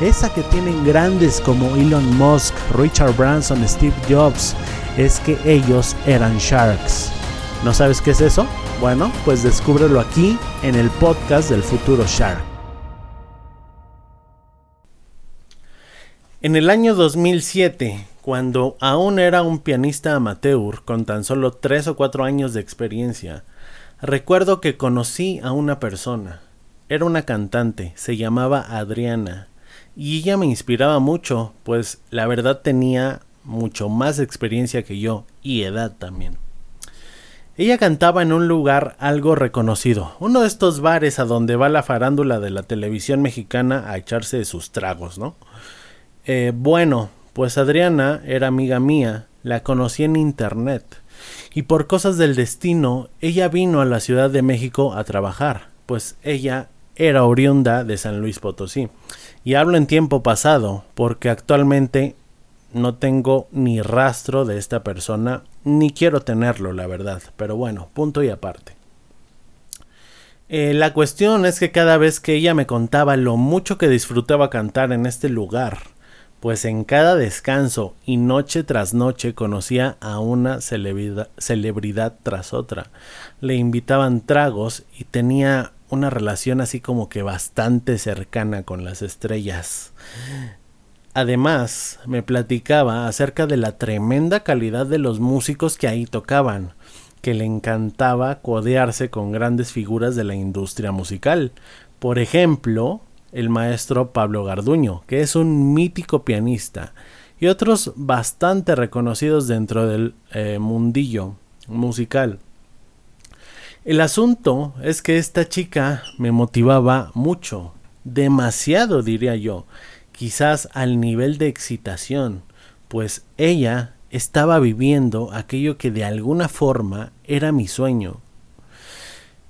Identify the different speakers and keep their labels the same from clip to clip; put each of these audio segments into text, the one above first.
Speaker 1: esa que tienen grandes como Elon Musk, Richard Branson, Steve Jobs, es que ellos eran sharks. ¿No sabes qué es eso? Bueno, pues descúbrelo aquí en el podcast del futuro Shark. En el año 2007, cuando aún era un pianista amateur con tan solo 3 o 4 años de experiencia, recuerdo que conocí a una persona. Era una cantante, se llamaba Adriana, y ella me inspiraba mucho, pues la verdad tenía mucho más experiencia que yo y edad también. Ella cantaba en un lugar algo reconocido, uno de estos bares a donde va la farándula de la televisión mexicana a echarse sus tragos, ¿no? Eh, bueno, pues Adriana era amiga mía, la conocí en internet, y por cosas del destino, ella vino a la Ciudad de México a trabajar, pues ella era oriunda de San Luis Potosí. Y hablo en tiempo pasado porque actualmente no tengo ni rastro de esta persona, ni quiero tenerlo, la verdad. Pero bueno, punto y aparte. Eh, la cuestión es que cada vez que ella me contaba lo mucho que disfrutaba cantar en este lugar, pues en cada descanso y noche tras noche conocía a una celebridad, celebridad tras otra. Le invitaban tragos y tenía una relación así como que bastante cercana con las estrellas. Además, me platicaba acerca de la tremenda calidad de los músicos que ahí tocaban, que le encantaba codearse con grandes figuras de la industria musical. Por ejemplo, el maestro Pablo Garduño, que es un mítico pianista, y otros bastante reconocidos dentro del eh, mundillo musical. El asunto es que esta chica me motivaba mucho, demasiado diría yo, quizás al nivel de excitación, pues ella estaba viviendo aquello que de alguna forma era mi sueño.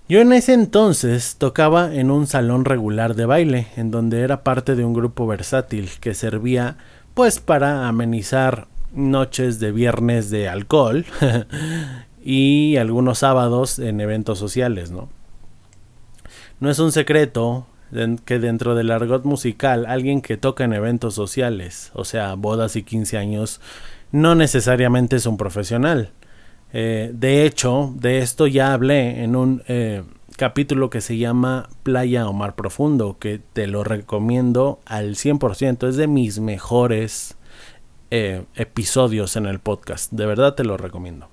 Speaker 1: Yo en ese entonces tocaba en un salón regular de baile, en donde era parte de un grupo versátil que servía pues para amenizar noches de viernes de alcohol y algunos sábados en eventos sociales, ¿no? No es un secreto que dentro del argot musical alguien que toca en eventos sociales, o sea, bodas y 15 años, no necesariamente es un profesional. Eh, de hecho, de esto ya hablé en un eh, capítulo que se llama Playa o Mar Profundo, que te lo recomiendo al 100%, es de mis mejores eh, episodios en el podcast, de verdad te lo recomiendo.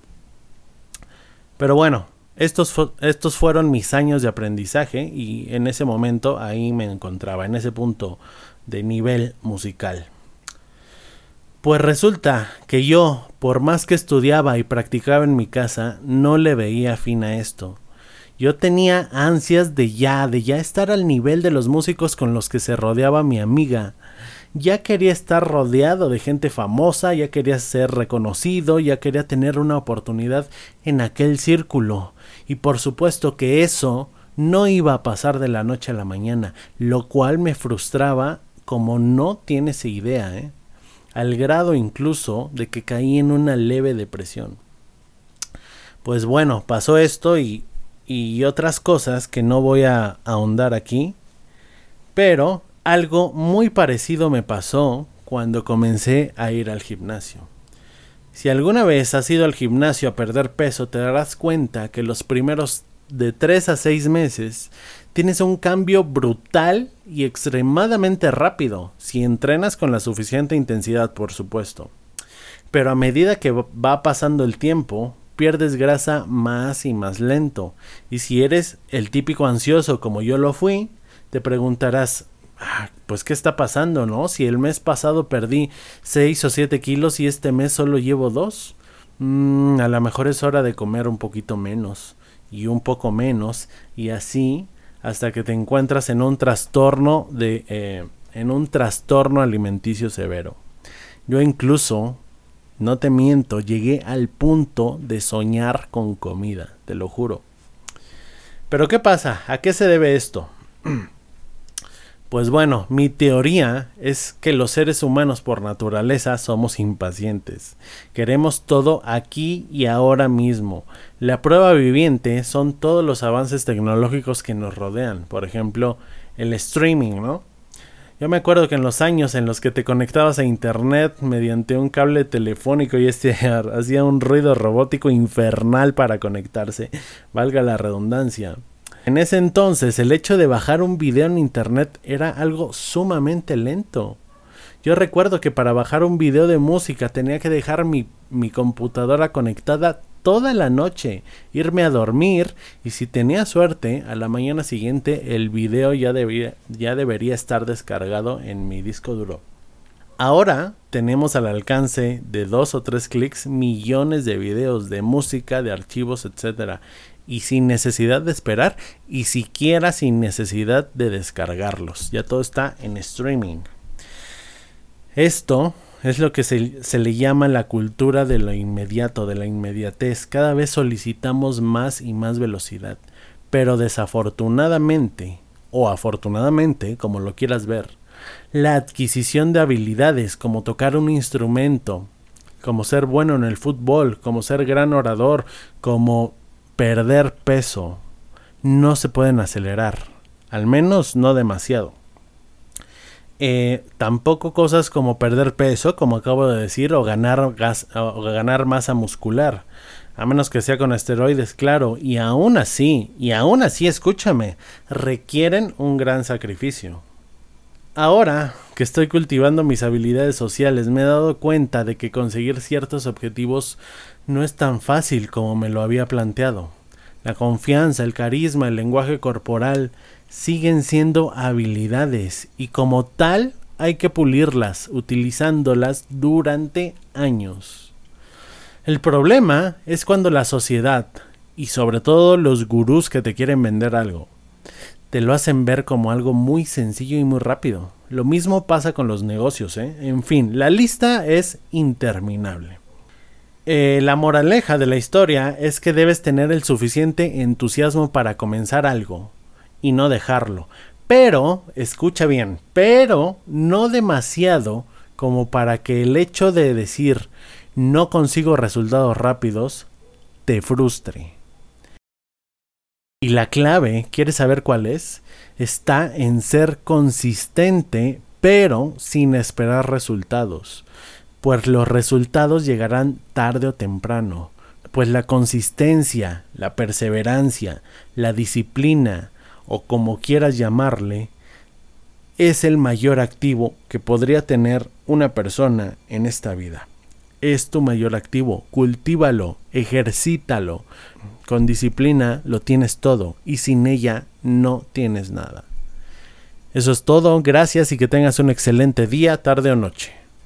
Speaker 1: Pero bueno, estos, estos fueron mis años de aprendizaje y en ese momento ahí me encontraba, en ese punto de nivel musical. Pues resulta que yo, por más que estudiaba y practicaba en mi casa, no le veía fin a esto. Yo tenía ansias de ya, de ya estar al nivel de los músicos con los que se rodeaba mi amiga, ya quería estar rodeado de gente famosa, ya quería ser reconocido, ya quería tener una oportunidad en aquel círculo. Y por supuesto que eso no iba a pasar de la noche a la mañana, lo cual me frustraba como no tienes idea, ¿eh? al grado incluso de que caí en una leve depresión. Pues bueno, pasó esto y, y otras cosas que no voy a ahondar aquí, pero algo muy parecido me pasó cuando comencé a ir al gimnasio. Si alguna vez has ido al gimnasio a perder peso, te darás cuenta que los primeros de 3 a 6 meses tienes un cambio brutal y extremadamente rápido, si entrenas con la suficiente intensidad, por supuesto. Pero a medida que va pasando el tiempo, pierdes grasa más y más lento. Y si eres el típico ansioso como yo lo fui, te preguntarás, ah, pues qué está pasando, ¿no? Si el mes pasado perdí 6 o 7 kilos y este mes solo llevo 2. Mm, a lo mejor es hora de comer un poquito menos y un poco menos y así hasta que te encuentras en un trastorno de eh, en un trastorno alimenticio severo. Yo incluso, no te miento, llegué al punto de soñar con comida, te lo juro. Pero ¿qué pasa? ¿A qué se debe esto? Pues bueno, mi teoría es que los seres humanos por naturaleza somos impacientes. Queremos todo aquí y ahora mismo. La prueba viviente son todos los avances tecnológicos que nos rodean. Por ejemplo, el streaming, ¿no? Yo me acuerdo que en los años en los que te conectabas a internet mediante un cable telefónico y este hacía un ruido robótico infernal para conectarse, valga la redundancia. En ese entonces el hecho de bajar un video en internet era algo sumamente lento. Yo recuerdo que para bajar un video de música tenía que dejar mi, computadora conectada toda la noche, irme a dormir y si tenía suerte, a la mañana siguiente el video ya, ya debería estar descargado en mi disco duro. Ahora tenemos al alcance de dos o tres clics millones de videos de música, de archivos, etc y sin necesidad de esperar y siquiera sin necesidad de descargarlos. Ya todo está en streaming. Esto es lo que se, se, le llama la cultura de lo inmediato, de la inmediatez. Cada vez solicitamos más y más velocidad. Pero desafortunadamente, o afortunadamente, como lo quieras ver, la adquisición de habilidades como tocar un instrumento, como ser bueno en el fútbol, como ser gran orador, como perder peso no se pueden acelerar, al menos no demasiado. Eh, tampoco cosas como perder peso, como acabo de decir, o ganar, gas, o ganar masa muscular, a menos que sea con esteroides, claro, y aún así, y aún así, escúchame, requieren un gran sacrificio. Ahora que estoy cultivando mis habilidades sociales, me he dado cuenta de que conseguir ciertos objetivos no es tan fácil como me lo había planteado. La confianza, el carisma, el lenguaje corporal siguen siendo habilidades y como tal hay que pulirlas utilizándolas durante años. El problema es cuando la sociedad y sobre todo los gurús que te quieren vender algo te lo hacen ver como algo muy sencillo y muy rápido. Lo mismo pasa con los negocios, ¿eh? En fin, la lista es interminable. Eh, la moraleja de la historia es que debes tener el suficiente entusiasmo para comenzar algo y no dejarlo. Pero, escucha bien, pero no demasiado como para que el hecho de decir no consigo resultados rápidos te frustre. Y la clave, ¿quieres saber cuál es? Está en ser consistente, pero sin esperar resultados. Pues los resultados llegarán tarde o temprano. Pues la consistencia, la perseverancia, la disciplina, o como quieras llamarle, es el mayor activo que podría tener una persona en esta vida es tu mayor activo. Cultívalo, ejercítalo. Con disciplina lo tienes todo y sin ella no tienes nada. Eso es todo, gracias y que tengas un excelente día, tarde o noche.